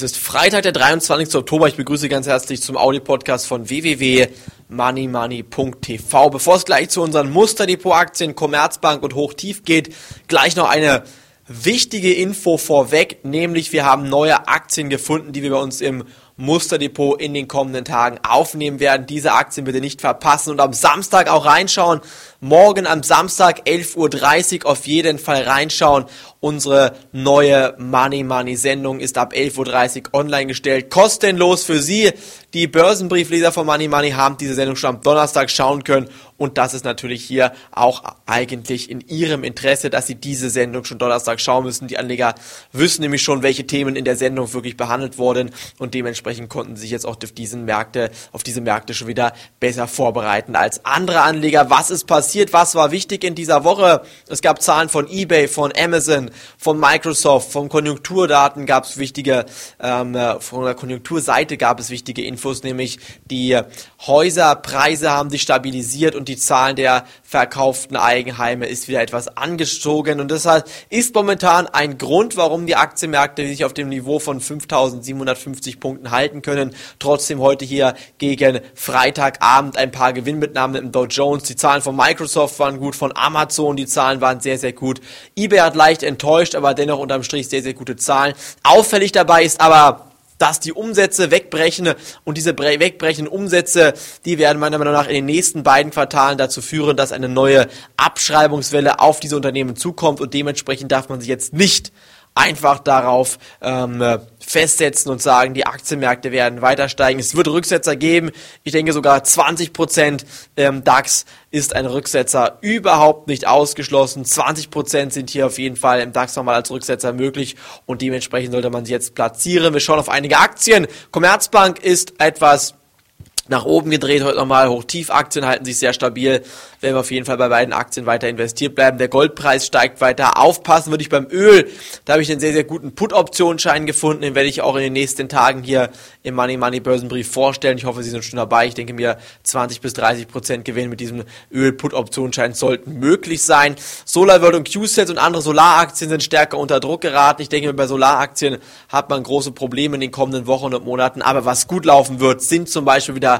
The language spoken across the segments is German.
Es ist Freitag, der 23. Oktober. Ich begrüße ganz herzlich zum Audio-Podcast von www.moneymoney.tv. Bevor es gleich zu unseren Musterdepot-Aktien, Commerzbank und Hochtief geht, gleich noch eine wichtige Info vorweg, nämlich wir haben neue Aktien gefunden, die wir bei uns im Musterdepot in den kommenden Tagen aufnehmen werden. Diese Aktien bitte nicht verpassen und am Samstag auch reinschauen. Morgen am Samstag 11.30 Uhr auf jeden Fall reinschauen. Unsere neue Money Money Sendung ist ab 11.30 Uhr online gestellt. Kostenlos für Sie. Die Börsenbriefleser von Money Money haben diese Sendung schon am Donnerstag schauen können. Und das ist natürlich hier auch eigentlich in Ihrem Interesse, dass Sie diese Sendung schon Donnerstag schauen müssen. Die Anleger wissen nämlich schon, welche Themen in der Sendung wirklich behandelt wurden und dementsprechend konnten sie sich jetzt auch auf diesen Märkte, auf diese Märkte schon wieder besser vorbereiten als andere Anleger. Was ist passiert? Was war wichtig in dieser Woche? Es gab Zahlen von eBay, von Amazon, von Microsoft, von Konjunkturdaten gab es wichtige, ähm, von der Konjunkturseite gab es wichtige Infos, nämlich die Häuserpreise haben sich stabilisiert und die Zahlen der verkauften Eigenheime ist wieder etwas angezogen und deshalb ist momentan ein Grund, warum die Aktienmärkte sich auf dem Niveau von 5750 Punkten halten können. Trotzdem heute hier gegen Freitagabend ein paar Gewinnmitnahmen im Dow Jones. Die Zahlen von Microsoft waren gut, von Amazon die Zahlen waren sehr, sehr gut. eBay hat leicht enttäuscht, aber dennoch unterm Strich sehr, sehr gute Zahlen. Auffällig dabei ist aber dass die Umsätze wegbrechen und diese wegbrechenden Umsätze, die werden meiner Meinung nach in den nächsten beiden Quartalen dazu führen, dass eine neue Abschreibungswelle auf diese Unternehmen zukommt und dementsprechend darf man sich jetzt nicht einfach darauf ähm, festsetzen und sagen, die Aktienmärkte werden weiter steigen. Es wird Rücksetzer geben. Ich denke sogar 20 Prozent ähm, DAX ist ein Rücksetzer überhaupt nicht ausgeschlossen. 20 Prozent sind hier auf jeden Fall im DAX nochmal als Rücksetzer möglich und dementsprechend sollte man sie jetzt platzieren. Wir schauen auf einige Aktien. Commerzbank ist etwas nach oben gedreht, heute nochmal Hoch-Tief-Aktien halten sich sehr stabil, werden wir auf jeden Fall bei beiden Aktien weiter investiert bleiben. Der Goldpreis steigt weiter. Aufpassen würde ich beim Öl. Da habe ich einen sehr, sehr guten Put-Optionsschein gefunden. Den werde ich auch in den nächsten Tagen hier im Money Money Börsenbrief vorstellen. Ich hoffe, Sie sind schon dabei. Ich denke mir, 20 bis 30 Prozent Gewinn mit diesem Öl-Put-Optionsschein sollten möglich sein. SolarWorld und QSET und andere Solaraktien sind stärker unter Druck geraten. Ich denke, bei Solaraktien hat man große Probleme in den kommenden Wochen und Monaten. Aber was gut laufen wird, sind zum Beispiel wieder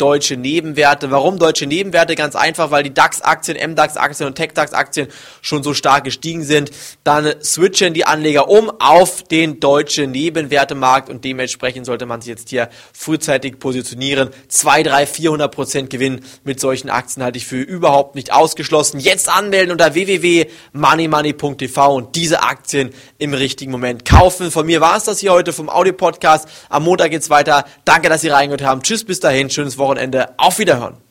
deutsche Nebenwerte. Warum deutsche Nebenwerte? Ganz einfach, weil die DAX-Aktien, MDAX-Aktien und TechDAX-Aktien schon so stark gestiegen sind. Dann switchen die Anleger um auf den deutschen Nebenwertemarkt und dementsprechend sollte man sich jetzt hier frühzeitig positionieren. 2, 3, 400 Prozent Gewinn mit solchen Aktien halte ich für überhaupt nicht ausgeschlossen. Jetzt anmelden unter www.moneymoney.tv und diese Aktien im richtigen Moment kaufen. Von mir war es das hier heute vom Audio-Podcast. Am Montag geht's weiter. Danke, dass Sie reingehört haben. Tschüss, bis dahin. Schönes Wochenende. Wochenende. Auf Wiederhören.